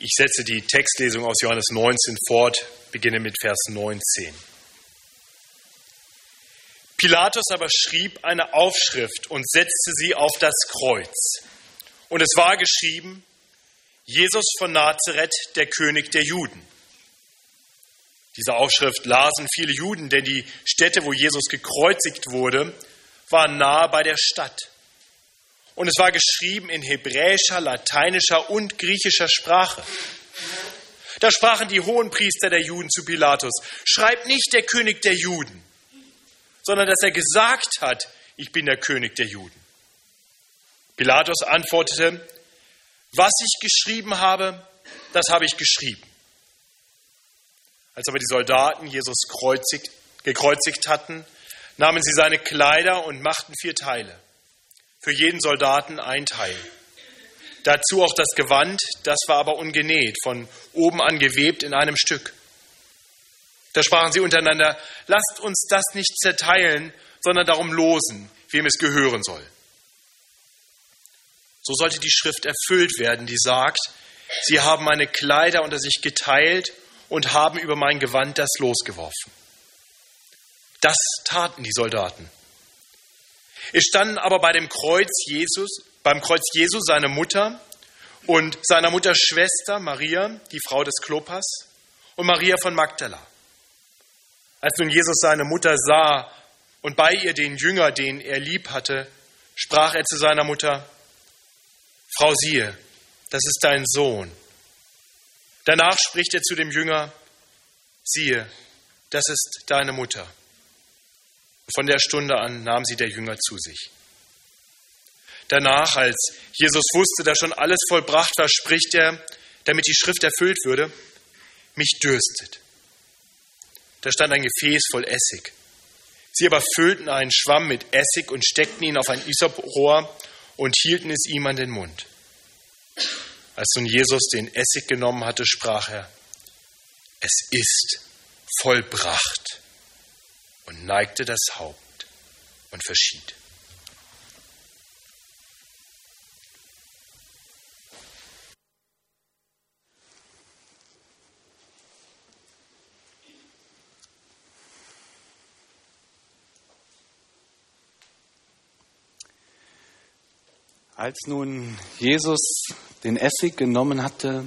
Ich setze die Textlesung aus Johannes 19 fort, beginne mit Vers 19. Pilatus aber schrieb eine Aufschrift und setzte sie auf das Kreuz. Und es war geschrieben, Jesus von Nazareth, der König der Juden. Diese Aufschrift lasen viele Juden, denn die Stätte, wo Jesus gekreuzigt wurde, war nahe bei der Stadt. Und es war geschrieben in hebräischer, lateinischer und griechischer Sprache. Da sprachen die Hohenpriester der Juden zu Pilatus, schreib nicht der König der Juden, sondern dass er gesagt hat, ich bin der König der Juden. Pilatus antwortete, was ich geschrieben habe, das habe ich geschrieben. Als aber die Soldaten Jesus kreuzigt, gekreuzigt hatten, nahmen sie seine Kleider und machten vier Teile. Für jeden Soldaten ein Teil. Dazu auch das Gewand, das war aber ungenäht, von oben an gewebt in einem Stück. Da sprachen sie untereinander, lasst uns das nicht zerteilen, sondern darum losen, wem es gehören soll. So sollte die Schrift erfüllt werden, die sagt, sie haben meine Kleider unter sich geteilt und haben über mein Gewand das losgeworfen. Das taten die Soldaten. Es standen aber bei dem Kreuz Jesus, beim Kreuz Jesu seine Mutter und seiner Mutter Schwester Maria, die Frau des Klopas, und Maria von Magdala. Als nun Jesus seine Mutter sah und bei ihr den Jünger, den er lieb hatte, sprach er zu seiner Mutter, Frau siehe, das ist dein Sohn. Danach spricht er zu dem Jünger, siehe, das ist deine Mutter. Von der Stunde an nahm sie der Jünger zu sich. Danach, als Jesus wusste, dass schon alles vollbracht war, spricht er, damit die Schrift erfüllt würde, mich dürstet. Da stand ein Gefäß voll Essig. Sie aber füllten einen Schwamm mit Essig und steckten ihn auf ein Isoprohr und hielten es ihm an den Mund. Als nun Jesus den Essig genommen hatte, sprach er, es ist vollbracht und neigte das Haupt und verschied. Als nun Jesus den Essig genommen hatte,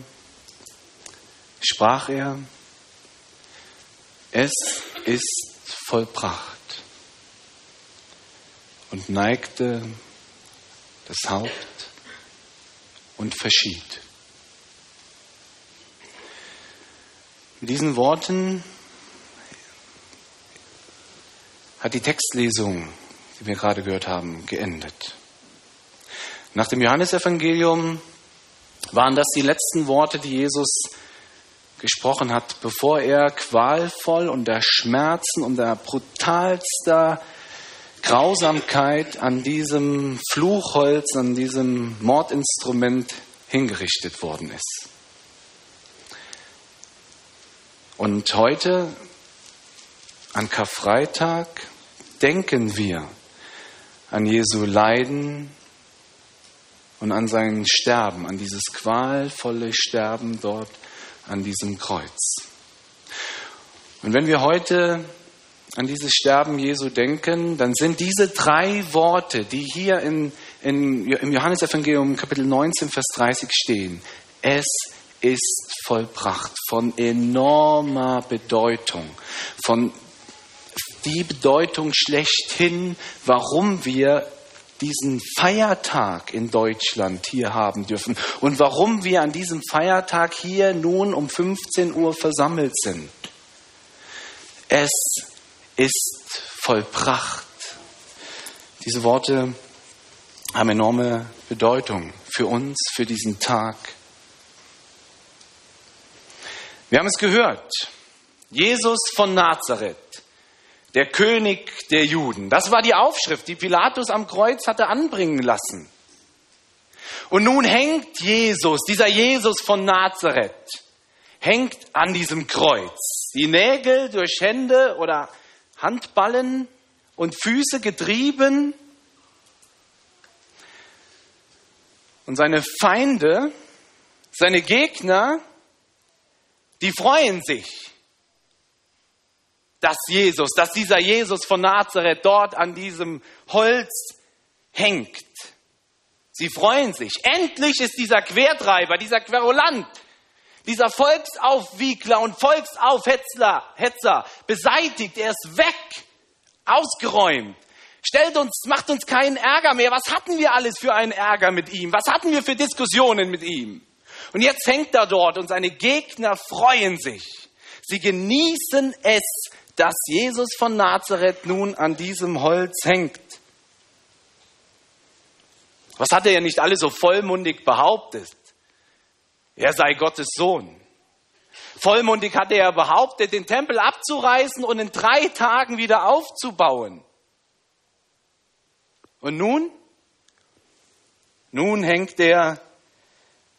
sprach er, es ist vollbracht und neigte das Haupt und verschied. Mit diesen Worten hat die Textlesung, die wir gerade gehört haben, geendet. Nach dem Johannesevangelium waren das die letzten Worte, die Jesus gesprochen hat, bevor er qualvoll unter Schmerzen, unter brutalster Grausamkeit an diesem Fluchholz, an diesem Mordinstrument hingerichtet worden ist. Und heute, an Karfreitag, denken wir an Jesu Leiden, und an sein Sterben, an dieses qualvolle Sterben dort an diesem Kreuz. Und wenn wir heute an dieses Sterben Jesu denken, dann sind diese drei Worte, die hier in, in, im Johannesevangelium Kapitel 19, Vers 30 stehen, es ist vollbracht, von enormer Bedeutung, von die Bedeutung schlechthin, warum wir diesen Feiertag in Deutschland hier haben dürfen und warum wir an diesem Feiertag hier nun um 15 Uhr versammelt sind. Es ist vollbracht. Diese Worte haben enorme Bedeutung für uns, für diesen Tag. Wir haben es gehört. Jesus von Nazareth der König der Juden. Das war die Aufschrift, die Pilatus am Kreuz hatte anbringen lassen. Und nun hängt Jesus, dieser Jesus von Nazareth, hängt an diesem Kreuz. Die Nägel durch Hände oder Handballen und Füße getrieben. Und seine Feinde Seine Gegner, die freuen sich, dass Jesus, dass dieser Jesus von Nazareth dort an diesem Holz hängt. Sie freuen sich. Endlich ist dieser Quertreiber, dieser Querulant, dieser Volksaufwiegler und Volksaufhetzler Hetzer beseitigt. Er ist weg, ausgeräumt. Stellt uns, macht uns keinen Ärger mehr. Was hatten wir alles für einen Ärger mit ihm? Was hatten wir für Diskussionen mit ihm? Und jetzt hängt er dort und seine Gegner freuen sich. Sie genießen es, dass Jesus von Nazareth nun an diesem Holz hängt. Was hat er ja nicht alle so vollmundig behauptet? Er sei Gottes Sohn. Vollmundig hat er behauptet, den Tempel abzureißen und in drei Tagen wieder aufzubauen. Und nun? Nun hängt er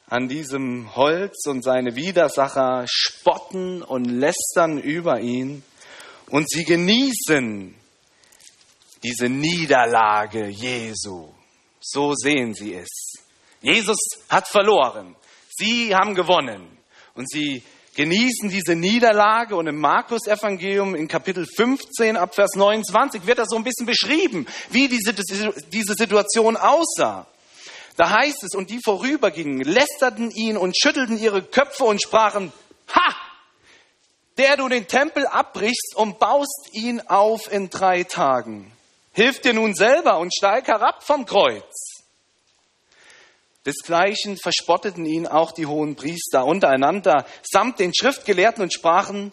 an diesem Holz und seine Widersacher spotten und lästern über ihn und sie genießen diese Niederlage Jesu. So sehen sie es. Jesus hat verloren. Sie haben gewonnen. Und sie genießen diese Niederlage und im Markus Evangelium in Kapitel 15 ab Vers 29 wird das so ein bisschen beschrieben, wie diese, diese Situation aussah. Da heißt es, und die vorübergingen, lästerten ihn und schüttelten ihre Köpfe und sprachen, ha, der du den Tempel abbrichst und baust ihn auf in drei Tagen. Hilf dir nun selber und steig herab vom Kreuz. Desgleichen verspotteten ihn auch die hohen Priester untereinander samt den Schriftgelehrten und sprachen,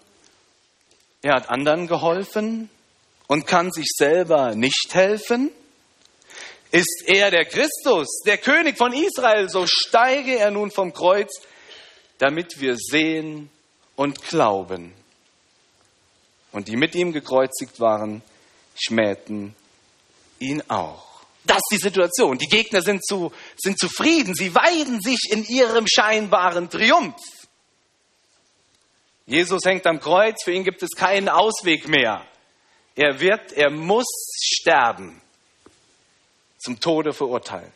er hat anderen geholfen und kann sich selber nicht helfen. Ist er der Christus, der König von Israel, so steige er nun vom Kreuz, damit wir sehen und glauben. Und die mit ihm gekreuzigt waren, schmähten ihn auch. Das ist die Situation. Die Gegner sind, zu, sind zufrieden. Sie weiden sich in ihrem scheinbaren Triumph. Jesus hängt am Kreuz. Für ihn gibt es keinen Ausweg mehr. Er wird, er muss sterben. Zum Tode verurteilt.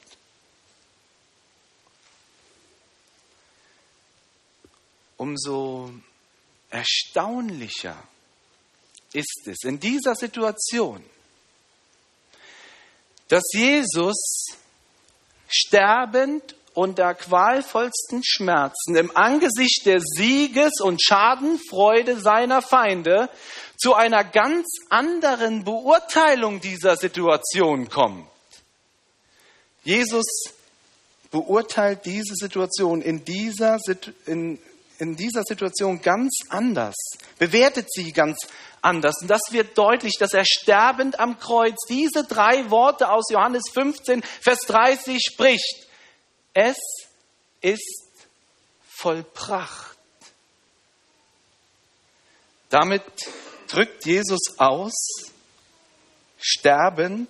Umso erstaunlicher ist es in dieser Situation, dass Jesus sterbend unter qualvollsten Schmerzen im Angesicht der Sieges- und Schadenfreude seiner Feinde zu einer ganz anderen Beurteilung dieser Situation kommt. Jesus beurteilt diese Situation in dieser, in, in dieser Situation ganz anders, bewertet sie ganz anders. Und das wird deutlich, dass er sterbend am Kreuz diese drei Worte aus Johannes 15, Vers 30 spricht. Es ist vollbracht. Damit drückt Jesus aus, sterbend,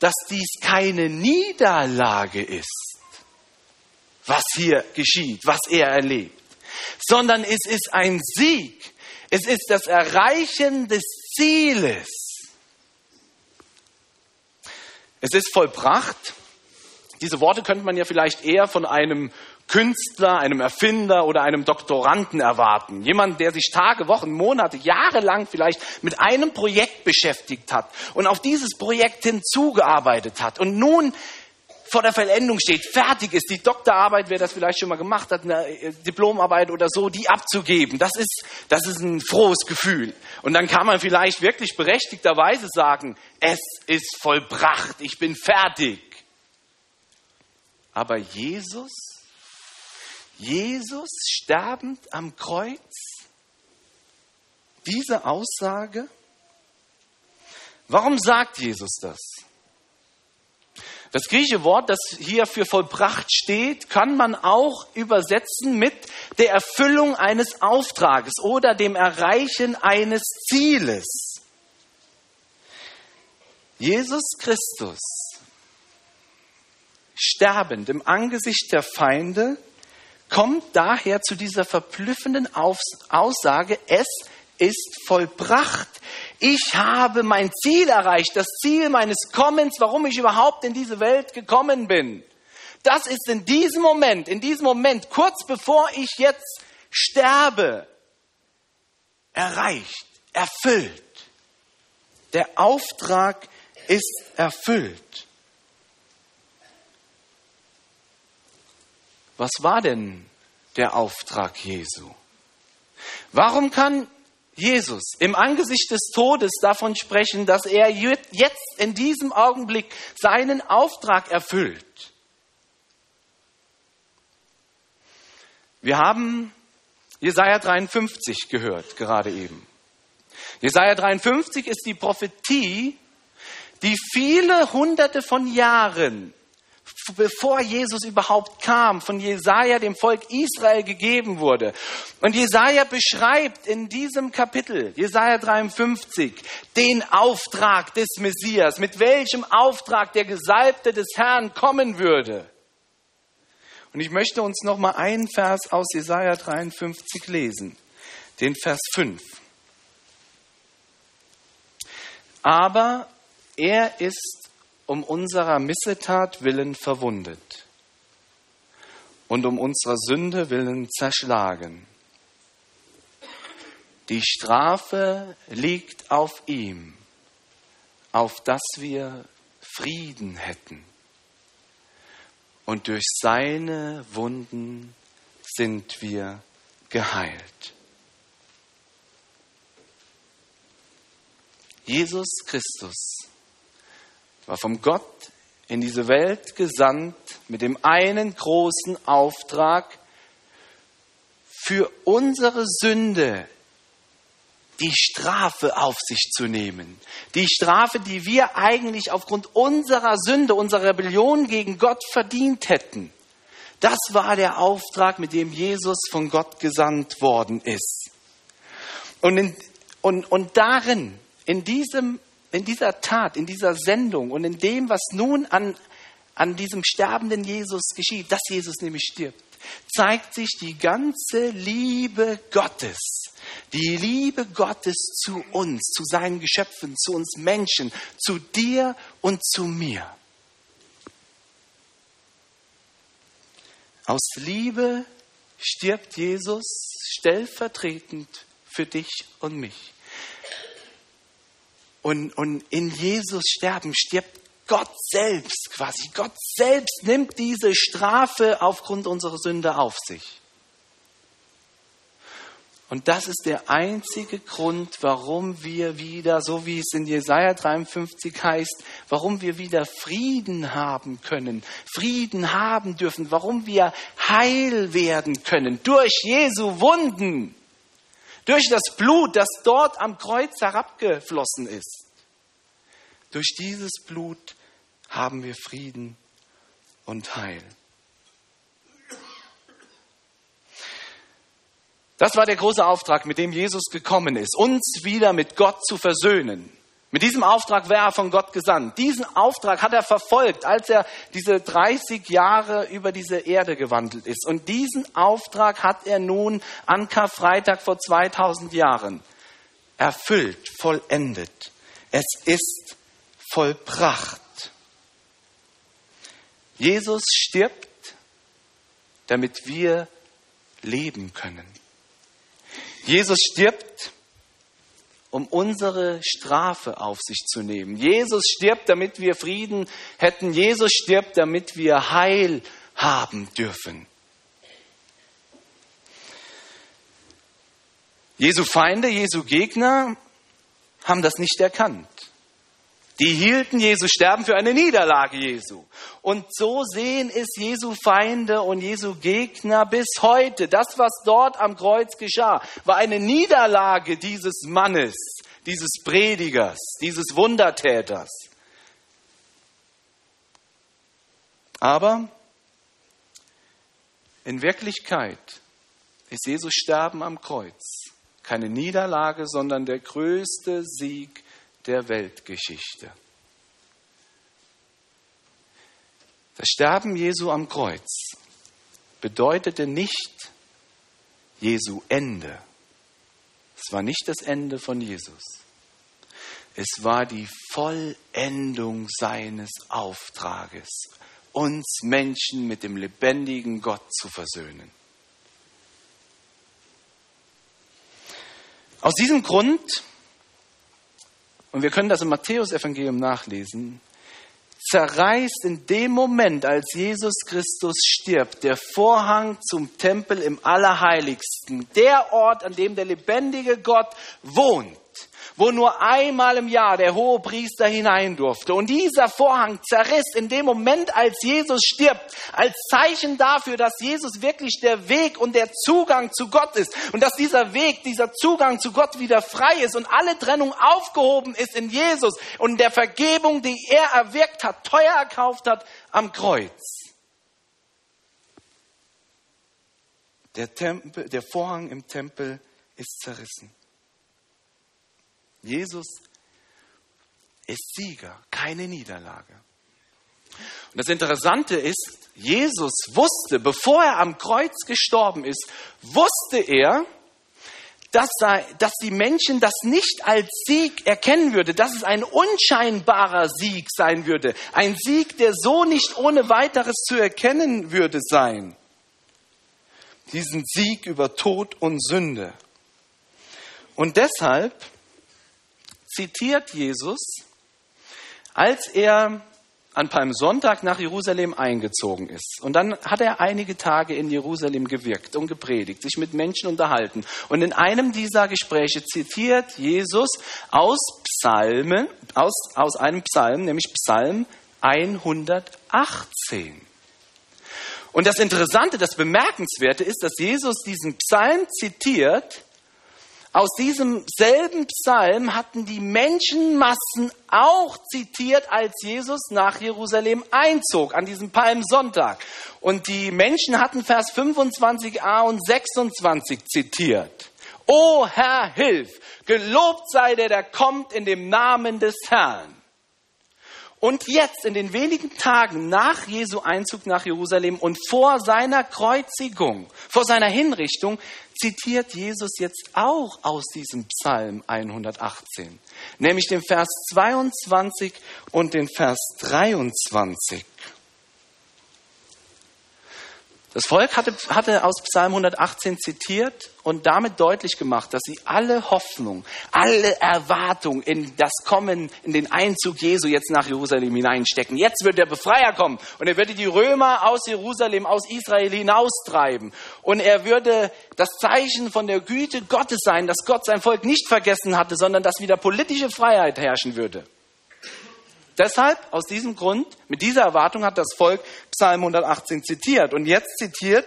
dass dies keine Niederlage ist, was hier geschieht, was er erlebt, sondern es ist ein Sieg, es ist das Erreichen des Zieles. Es ist vollbracht. Diese Worte könnte man ja vielleicht eher von einem Künstler, einem Erfinder oder einem Doktoranden erwarten. Jemand, der sich Tage, Wochen, Monate, Jahre lang vielleicht mit einem Projekt beschäftigt hat und auf dieses Projekt hinzugearbeitet hat und nun vor der Vollendung steht, fertig ist, die Doktorarbeit, wer das vielleicht schon mal gemacht hat, eine äh, Diplomarbeit oder so, die abzugeben. Das ist, das ist ein frohes Gefühl. Und dann kann man vielleicht wirklich berechtigterweise sagen, es ist vollbracht, ich bin fertig. Aber Jesus, Jesus sterbend am Kreuz, diese Aussage, warum sagt Jesus das? Das griechische Wort, das hier für vollbracht steht, kann man auch übersetzen mit der Erfüllung eines Auftrages oder dem Erreichen eines Zieles. Jesus Christus, sterbend im Angesicht der Feinde, kommt daher zu dieser verblüffenden Aussage, es ist vollbracht. Ich habe mein Ziel erreicht, das Ziel meines Kommens, warum ich überhaupt in diese Welt gekommen bin. Das ist in diesem Moment, in diesem Moment, kurz bevor ich jetzt sterbe, erreicht, erfüllt. Der Auftrag ist erfüllt. Was war denn der Auftrag Jesu? Warum kann Jesus im Angesicht des Todes davon sprechen, dass er jetzt in diesem Augenblick seinen Auftrag erfüllt? Wir haben Jesaja 53 gehört, gerade eben. Jesaja 53 ist die Prophetie, die viele hunderte von Jahren bevor Jesus überhaupt kam, von Jesaja dem Volk Israel gegeben wurde. Und Jesaja beschreibt in diesem Kapitel, Jesaja 53, den Auftrag des Messias, mit welchem Auftrag der Gesalbte des Herrn kommen würde. Und ich möchte uns noch mal einen Vers aus Jesaja 53 lesen, den Vers 5. Aber er ist um unserer Missetat willen verwundet und um unserer Sünde willen zerschlagen. Die Strafe liegt auf ihm, auf dass wir Frieden hätten. Und durch seine Wunden sind wir geheilt. Jesus Christus war vom Gott in diese Welt gesandt mit dem einen großen Auftrag, für unsere Sünde die Strafe auf sich zu nehmen. Die Strafe, die wir eigentlich aufgrund unserer Sünde, unserer Rebellion gegen Gott verdient hätten. Das war der Auftrag, mit dem Jesus von Gott gesandt worden ist. Und, in, und, und darin, in diesem in dieser Tat, in dieser Sendung und in dem, was nun an, an diesem sterbenden Jesus geschieht, dass Jesus nämlich stirbt, zeigt sich die ganze Liebe Gottes. Die Liebe Gottes zu uns, zu seinen Geschöpfen, zu uns Menschen, zu dir und zu mir. Aus Liebe stirbt Jesus stellvertretend für dich und mich. Und, und in Jesus sterben stirbt Gott selbst quasi. Gott selbst nimmt diese Strafe aufgrund unserer Sünde auf sich. Und das ist der einzige Grund, warum wir wieder, so wie es in Jesaja 53 heißt, warum wir wieder Frieden haben können, Frieden haben dürfen, warum wir heil werden können durch Jesu Wunden. Durch das Blut, das dort am Kreuz herabgeflossen ist. Durch dieses Blut haben wir Frieden und Heil. Das war der große Auftrag, mit dem Jesus gekommen ist, uns wieder mit Gott zu versöhnen. Mit diesem Auftrag wäre er von Gott gesandt. Diesen Auftrag hat er verfolgt, als er diese 30 Jahre über diese Erde gewandelt ist. Und diesen Auftrag hat er nun an Karfreitag vor 2000 Jahren erfüllt, vollendet. Es ist vollbracht. Jesus stirbt, damit wir leben können. Jesus stirbt, um unsere Strafe auf sich zu nehmen. Jesus stirbt, damit wir Frieden hätten. Jesus stirbt, damit wir Heil haben dürfen. Jesu Feinde, Jesu Gegner haben das nicht erkannt. Die hielten Jesu Sterben für eine Niederlage Jesu. Und so sehen es Jesu Feinde und Jesu Gegner bis heute. Das, was dort am Kreuz geschah, war eine Niederlage dieses Mannes, dieses Predigers, dieses Wundertäters. Aber in Wirklichkeit ist Jesus Sterben am Kreuz keine Niederlage, sondern der größte Sieg der Weltgeschichte. Das Sterben Jesu am Kreuz bedeutete nicht Jesu Ende. Es war nicht das Ende von Jesus. Es war die Vollendung seines Auftrages uns Menschen mit dem lebendigen Gott zu versöhnen. Aus diesem Grund, und wir können das im Matthäusevangelium nachlesen, zerreißt in dem Moment, als Jesus Christus stirbt, der Vorhang zum Tempel im Allerheiligsten, der Ort, an dem der lebendige Gott wohnt wo nur einmal im Jahr der hohe Priester hinein durfte. Und dieser Vorhang zerriss in dem Moment, als Jesus stirbt, als Zeichen dafür, dass Jesus wirklich der Weg und der Zugang zu Gott ist und dass dieser Weg, dieser Zugang zu Gott wieder frei ist und alle Trennung aufgehoben ist in Jesus und der Vergebung, die er erwirkt hat, teuer erkauft hat am Kreuz. Der, Tempel, der Vorhang im Tempel ist zerrissen. Jesus ist Sieger, keine Niederlage. Und das Interessante ist, Jesus wusste, bevor er am Kreuz gestorben ist, wusste er, dass, dass die Menschen das nicht als Sieg erkennen würde, dass es ein unscheinbarer Sieg sein würde, ein Sieg, der so nicht ohne weiteres zu erkennen würde sein. Diesen Sieg über Tod und Sünde. Und deshalb zitiert Jesus, als er an Palmsonntag nach Jerusalem eingezogen ist. Und dann hat er einige Tage in Jerusalem gewirkt und gepredigt, sich mit Menschen unterhalten. Und in einem dieser Gespräche zitiert Jesus aus Psalmen, aus, aus einem Psalm, nämlich Psalm 118. Und das Interessante, das Bemerkenswerte ist, dass Jesus diesen Psalm zitiert, aus diesem selben Psalm hatten die Menschenmassen auch zitiert, als Jesus nach Jerusalem einzog, an diesem Palmsonntag. Und die Menschen hatten Vers 25a und 26 zitiert. O Herr, hilf! Gelobt sei der, der kommt in dem Namen des Herrn. Und jetzt, in den wenigen Tagen nach Jesu Einzug nach Jerusalem und vor seiner Kreuzigung, vor seiner Hinrichtung, zitiert Jesus jetzt auch aus diesem Psalm 118, nämlich den Vers 22 und den Vers 23. Das Volk hatte, hatte aus Psalm 118 zitiert und damit deutlich gemacht, dass sie alle Hoffnung, alle Erwartung in das Kommen, in den Einzug Jesu jetzt nach Jerusalem hineinstecken. Jetzt wird der Befreier kommen und er würde die Römer aus Jerusalem, aus Israel hinaustreiben. Und er würde das Zeichen von der Güte Gottes sein, dass Gott sein Volk nicht vergessen hatte, sondern dass wieder politische Freiheit herrschen würde. Deshalb, aus diesem Grund, mit dieser Erwartung hat das Volk Psalm 118 zitiert. Und jetzt zitiert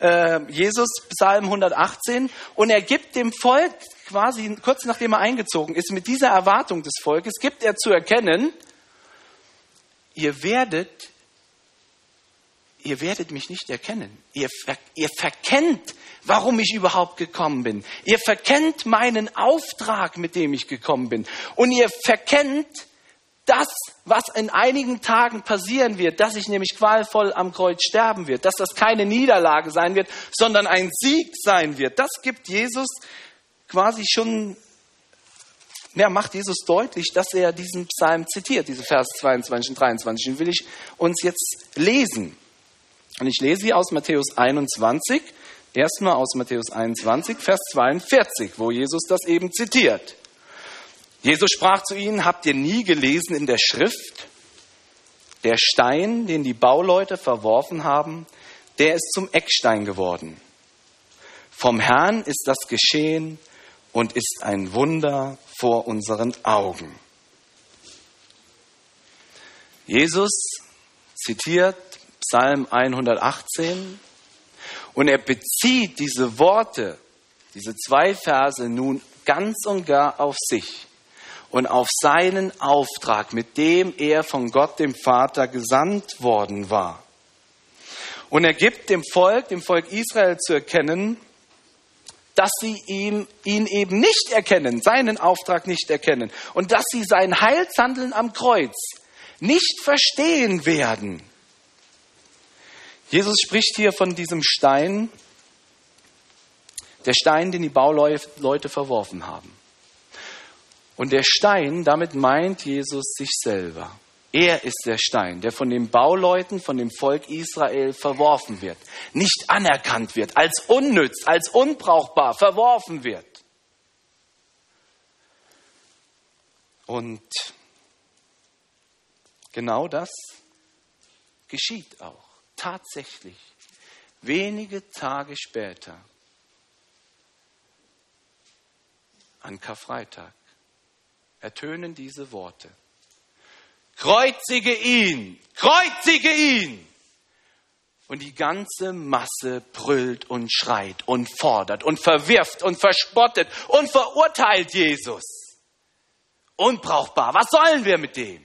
äh, Jesus Psalm 118 und er gibt dem Volk quasi kurz nachdem er eingezogen ist, mit dieser Erwartung des Volkes, gibt er zu erkennen, ihr werdet, ihr werdet mich nicht erkennen. Ihr, ihr verkennt, warum ich überhaupt gekommen bin. Ihr verkennt meinen Auftrag, mit dem ich gekommen bin. Und ihr verkennt, das, was in einigen Tagen passieren wird, dass ich nämlich qualvoll am Kreuz sterben wird, dass das keine Niederlage sein wird, sondern ein Sieg sein wird. Das gibt Jesus quasi schon, ja, macht Jesus deutlich, dass er diesen Psalm zitiert, diese Vers 22 und 23. Den will ich uns jetzt lesen. Und ich lese sie aus Matthäus 21, erstmal aus Matthäus 21, Vers 42, wo Jesus das eben zitiert. Jesus sprach zu ihnen, habt ihr nie gelesen in der Schrift, der Stein, den die Bauleute verworfen haben, der ist zum Eckstein geworden. Vom Herrn ist das geschehen und ist ein Wunder vor unseren Augen. Jesus zitiert Psalm 118 und er bezieht diese Worte, diese zwei Verse nun ganz und gar auf sich und auf seinen Auftrag, mit dem er von Gott dem Vater gesandt worden war. Und er gibt dem Volk, dem Volk Israel zu erkennen, dass sie ihm, ihn eben nicht erkennen, seinen Auftrag nicht erkennen und dass sie sein Heilshandeln am Kreuz nicht verstehen werden. Jesus spricht hier von diesem Stein, der Stein, den die Bauleute verworfen haben. Und der Stein, damit meint Jesus sich selber. Er ist der Stein, der von den Bauleuten, von dem Volk Israel verworfen wird, nicht anerkannt wird, als unnütz, als unbrauchbar verworfen wird. Und genau das geschieht auch tatsächlich wenige Tage später an Karfreitag ertönen diese Worte. Kreuzige ihn, kreuzige ihn! Und die ganze Masse brüllt und schreit und fordert und verwirft und verspottet und verurteilt Jesus. Unbrauchbar. Was sollen wir mit dem?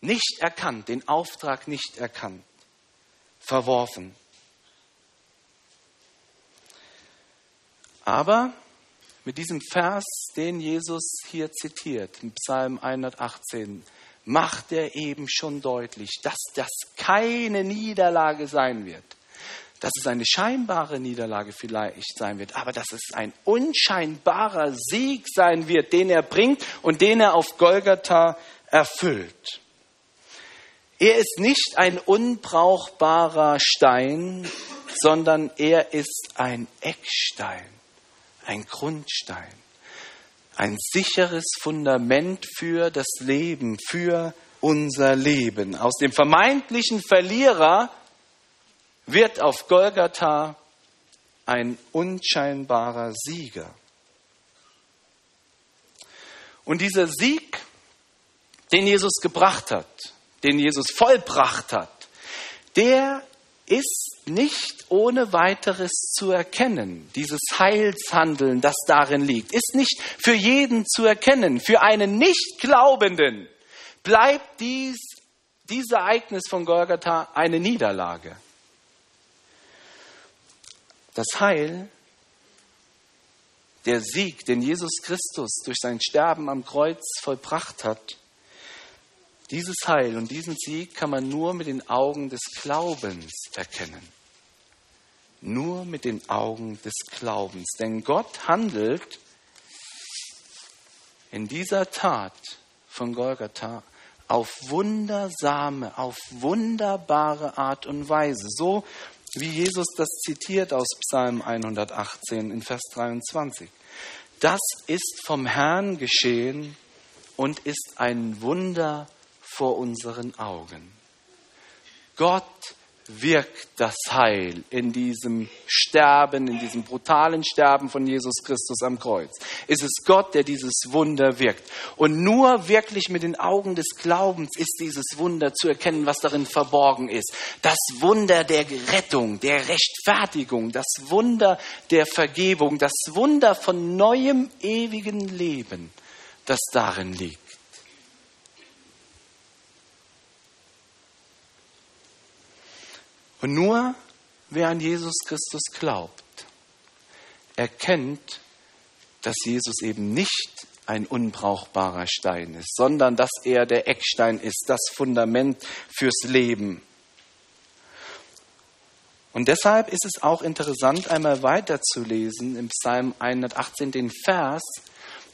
Nicht erkannt, den Auftrag nicht erkannt, verworfen. Aber mit diesem Vers, den Jesus hier zitiert, im Psalm 118, macht er eben schon deutlich, dass das keine Niederlage sein wird. Dass es eine scheinbare Niederlage vielleicht sein wird, aber dass es ein unscheinbarer Sieg sein wird, den er bringt und den er auf Golgatha erfüllt. Er ist nicht ein unbrauchbarer Stein, sondern er ist ein Eckstein ein Grundstein, ein sicheres Fundament für das Leben, für unser Leben. Aus dem vermeintlichen Verlierer wird auf Golgatha ein unscheinbarer Sieger. Und dieser Sieg, den Jesus gebracht hat, den Jesus vollbracht hat, der ist nicht ohne weiteres zu erkennen. Dieses Heilshandeln, das darin liegt, ist nicht für jeden zu erkennen. Für einen Nichtglaubenden bleibt dies, dieses Ereignis von Golgatha eine Niederlage. Das Heil, der Sieg, den Jesus Christus durch sein Sterben am Kreuz vollbracht hat, dieses Heil und diesen Sieg kann man nur mit den Augen des Glaubens erkennen. Nur mit den Augen des Glaubens. Denn Gott handelt in dieser Tat von Golgatha auf wundersame, auf wunderbare Art und Weise. So wie Jesus das zitiert aus Psalm 118 in Vers 23. Das ist vom Herrn geschehen und ist ein Wunder vor unseren Augen. Gott wirkt das Heil in diesem Sterben, in diesem brutalen Sterben von Jesus Christus am Kreuz. Es ist Gott, der dieses Wunder wirkt. Und nur wirklich mit den Augen des Glaubens ist dieses Wunder zu erkennen, was darin verborgen ist. Das Wunder der Rettung, der Rechtfertigung, das Wunder der Vergebung, das Wunder von neuem ewigen Leben, das darin liegt. Und nur wer an Jesus Christus glaubt, erkennt, dass Jesus eben nicht ein unbrauchbarer Stein ist, sondern dass er der Eckstein ist, das Fundament fürs Leben. Und deshalb ist es auch interessant, einmal weiterzulesen im Psalm 118 den Vers,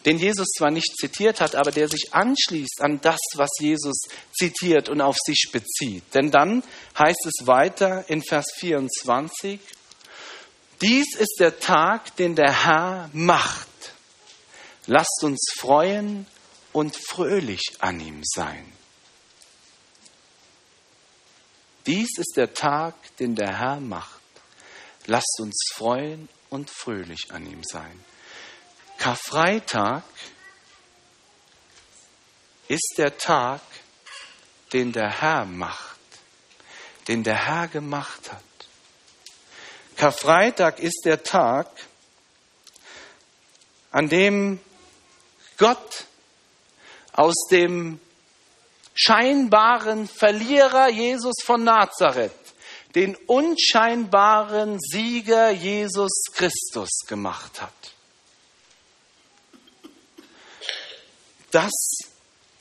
den Jesus zwar nicht zitiert hat, aber der sich anschließt an das, was Jesus zitiert und auf sich bezieht. Denn dann heißt es weiter in Vers 24, dies ist der Tag, den der Herr macht. Lasst uns freuen und fröhlich an ihm sein. Dies ist der Tag, den der Herr macht. Lasst uns freuen und fröhlich an ihm sein. Karfreitag ist der Tag, den der Herr macht, den der Herr gemacht hat. Karfreitag ist der Tag, an dem Gott aus dem scheinbaren Verlierer Jesus von Nazareth den unscheinbaren Sieger Jesus Christus gemacht hat. Das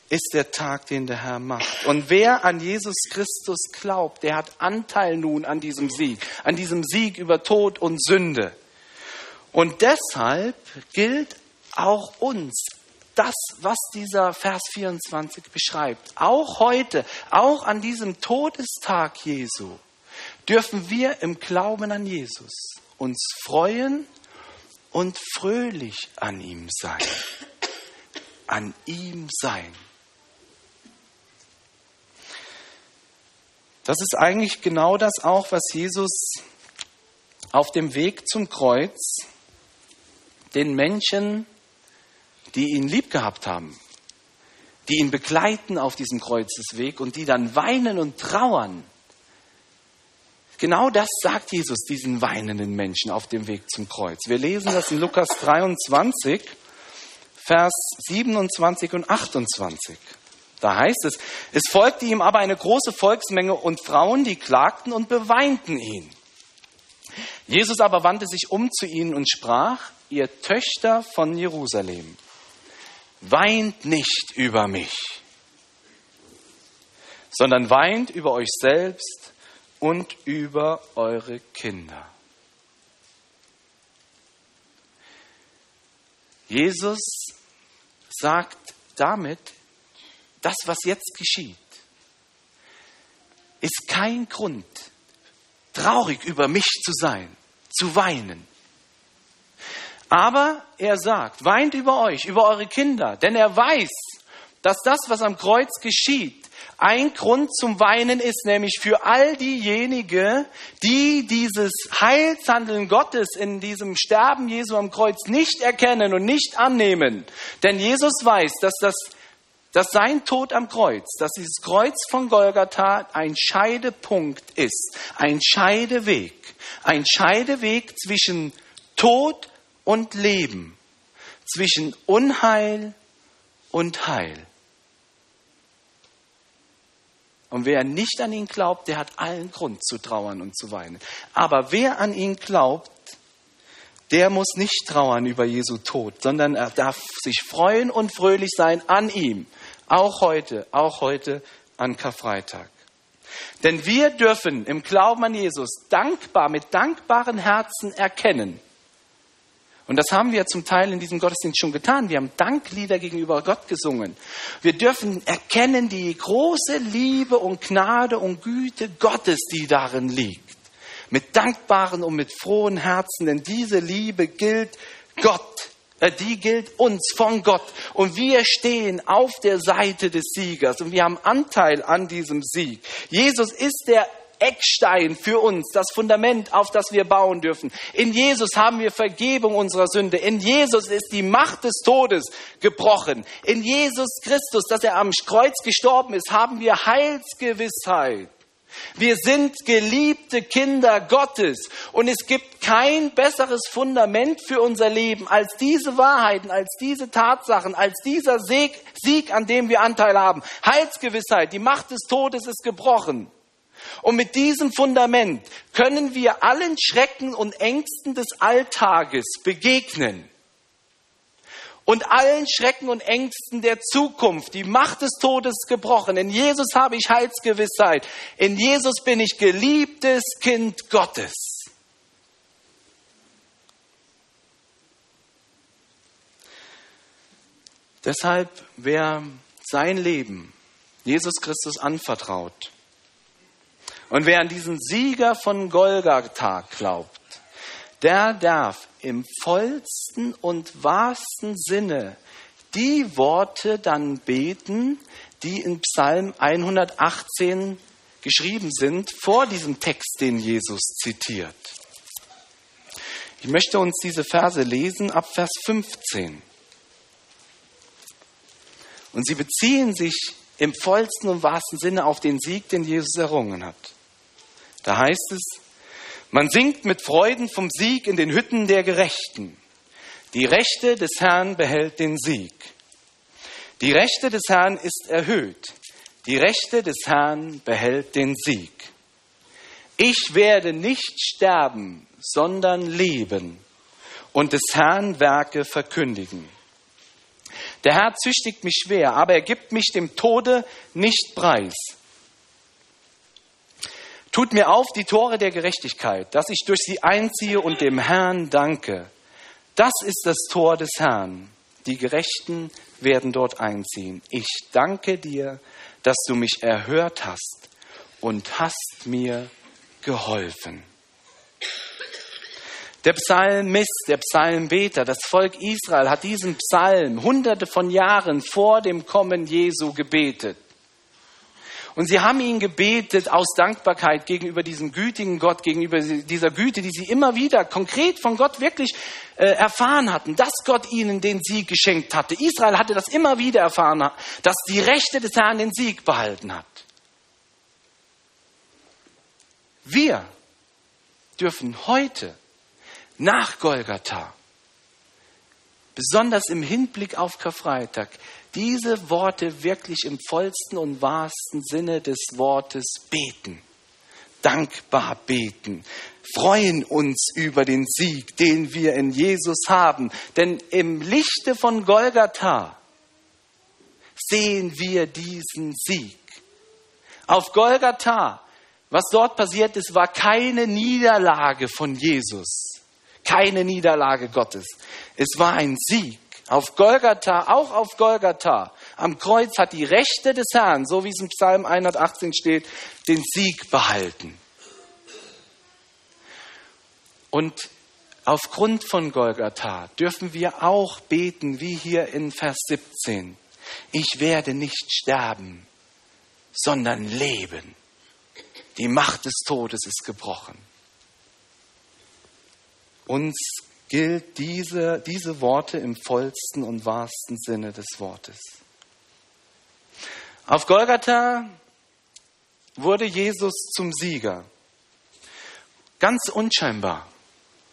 ist der Tag, den der Herr macht. Und wer an Jesus Christus glaubt, der hat Anteil nun an diesem Sieg, an diesem Sieg über Tod und Sünde. Und deshalb gilt auch uns das, was dieser Vers 24 beschreibt. Auch heute, auch an diesem Todestag Jesu, dürfen wir im Glauben an Jesus uns freuen und fröhlich an ihm sein. An ihm sein. Das ist eigentlich genau das auch, was Jesus auf dem Weg zum Kreuz den Menschen, die ihn lieb gehabt haben, die ihn begleiten auf diesem Kreuzesweg und die dann weinen und trauern. Genau das sagt Jesus diesen weinenden Menschen auf dem Weg zum Kreuz. Wir lesen das in Lukas 23, Vers 27 und 28. Da heißt es, es folgte ihm aber eine große Volksmenge und Frauen, die klagten und beweinten ihn. Jesus aber wandte sich um zu ihnen und sprach, ihr Töchter von Jerusalem, weint nicht über mich, sondern weint über euch selbst und über eure Kinder. Jesus sagt damit, das, was jetzt geschieht, ist kein Grund, traurig über mich zu sein, zu weinen. Aber er sagt, weint über euch, über eure Kinder, denn er weiß, dass das, was am Kreuz geschieht, ein Grund zum Weinen ist, nämlich für all diejenigen, die dieses Heilshandeln Gottes in diesem Sterben Jesu am Kreuz nicht erkennen und nicht annehmen. Denn Jesus weiß, dass das dass sein Tod am Kreuz, dass dieses Kreuz von Golgatha ein Scheidepunkt ist, ein Scheideweg, ein Scheideweg zwischen Tod und Leben, zwischen Unheil und Heil. Und wer nicht an ihn glaubt, der hat allen Grund zu trauern und zu weinen. Aber wer an ihn glaubt, der muss nicht trauern über Jesu Tod, sondern er darf sich freuen und fröhlich sein an ihm. Auch heute, auch heute an Karfreitag. Denn wir dürfen im Glauben an Jesus dankbar, mit dankbaren Herzen erkennen. Und das haben wir zum Teil in diesem Gottesdienst schon getan. Wir haben Danklieder gegenüber Gott gesungen. Wir dürfen erkennen die große Liebe und Gnade und Güte Gottes, die darin liegt mit dankbaren und mit frohen Herzen, denn diese Liebe gilt Gott, äh, die gilt uns von Gott. Und wir stehen auf der Seite des Siegers und wir haben Anteil an diesem Sieg. Jesus ist der Eckstein für uns, das Fundament, auf das wir bauen dürfen. In Jesus haben wir Vergebung unserer Sünde. In Jesus ist die Macht des Todes gebrochen. In Jesus Christus, dass er am Kreuz gestorben ist, haben wir Heilsgewissheit. Wir sind geliebte Kinder Gottes und es gibt kein besseres Fundament für unser Leben als diese Wahrheiten, als diese Tatsachen, als dieser Sieg, Sieg, an dem wir Anteil haben. Heilsgewissheit, die Macht des Todes ist gebrochen. Und mit diesem Fundament können wir allen Schrecken und Ängsten des Alltages begegnen und allen Schrecken und Ängsten der Zukunft. Die Macht des Todes gebrochen. In Jesus habe ich Heilsgewissheit. In Jesus bin ich geliebtes Kind Gottes. Deshalb, wer sein Leben Jesus Christus anvertraut und wer an diesen Sieger von Golgatha glaubt, der darf im vollsten und wahrsten Sinne die Worte dann beten, die in Psalm 118 geschrieben sind, vor diesem Text, den Jesus zitiert. Ich möchte uns diese Verse lesen ab Vers 15. Und sie beziehen sich im vollsten und wahrsten Sinne auf den Sieg, den Jesus errungen hat. Da heißt es, man singt mit Freuden vom Sieg in den Hütten der Gerechten. Die Rechte des Herrn behält den Sieg. Die Rechte des Herrn ist erhöht. Die Rechte des Herrn behält den Sieg. Ich werde nicht sterben, sondern leben und des Herrn Werke verkündigen. Der Herr züchtigt mich schwer, aber er gibt mich dem Tode nicht preis. Tut mir auf die Tore der Gerechtigkeit, dass ich durch sie einziehe und dem Herrn danke. Das ist das Tor des Herrn, Die Gerechten werden dort einziehen. Ich danke dir, dass du mich erhört hast und hast mir geholfen. Der Psalmist, der Psalmbeter, das Volk Israel hat diesen Psalm hunderte von Jahren vor dem Kommen Jesu gebetet. Und sie haben ihn gebetet aus Dankbarkeit gegenüber diesem gütigen Gott, gegenüber dieser Güte, die sie immer wieder konkret von Gott wirklich äh, erfahren hatten, dass Gott ihnen den Sieg geschenkt hatte. Israel hatte das immer wieder erfahren, dass die Rechte des Herrn den Sieg behalten hat. Wir dürfen heute nach Golgatha, besonders im Hinblick auf Karfreitag, diese Worte wirklich im vollsten und wahrsten Sinne des Wortes beten. Dankbar beten, freuen uns über den Sieg, den wir in Jesus haben. Denn im Lichte von Golgatha sehen wir diesen Sieg. Auf Golgatha, was dort passiert ist, war keine Niederlage von Jesus keine Niederlage Gottes. Es war ein Sieg. Auf Golgatha, auch auf Golgatha, am Kreuz hat die Rechte des Herrn, so wie es im Psalm 118 steht, den Sieg behalten. Und aufgrund von Golgatha dürfen wir auch beten, wie hier in Vers 17. Ich werde nicht sterben, sondern leben. Die Macht des Todes ist gebrochen. Uns gilt diese, diese Worte im vollsten und wahrsten Sinne des Wortes. Auf Golgatha wurde Jesus zum Sieger. Ganz unscheinbar.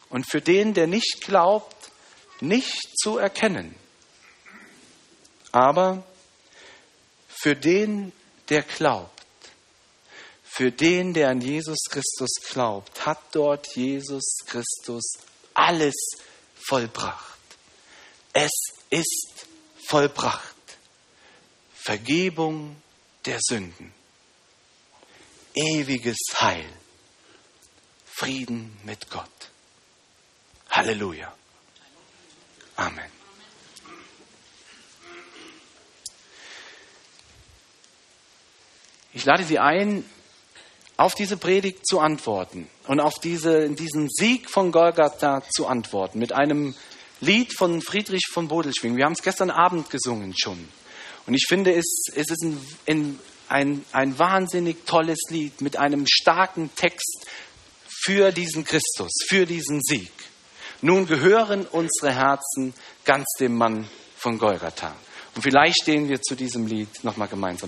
Und für den, der nicht glaubt, nicht zu erkennen. Aber für den, der glaubt, für den, der an Jesus Christus glaubt, hat dort Jesus Christus alles vollbracht. Es ist vollbracht. Vergebung der Sünden. Ewiges Heil. Frieden mit Gott. Halleluja. Amen. Ich lade Sie ein, auf diese Predigt zu antworten und auf diese, diesen Sieg von Golgatha zu antworten mit einem Lied von Friedrich von Bodelschwing. Wir haben es gestern Abend gesungen schon. Und ich finde, es, es ist ein, ein, ein wahnsinnig tolles Lied mit einem starken Text für diesen Christus, für diesen Sieg. Nun gehören unsere Herzen ganz dem Mann von Golgatha. Und vielleicht stehen wir zu diesem Lied nochmal gemeinsam.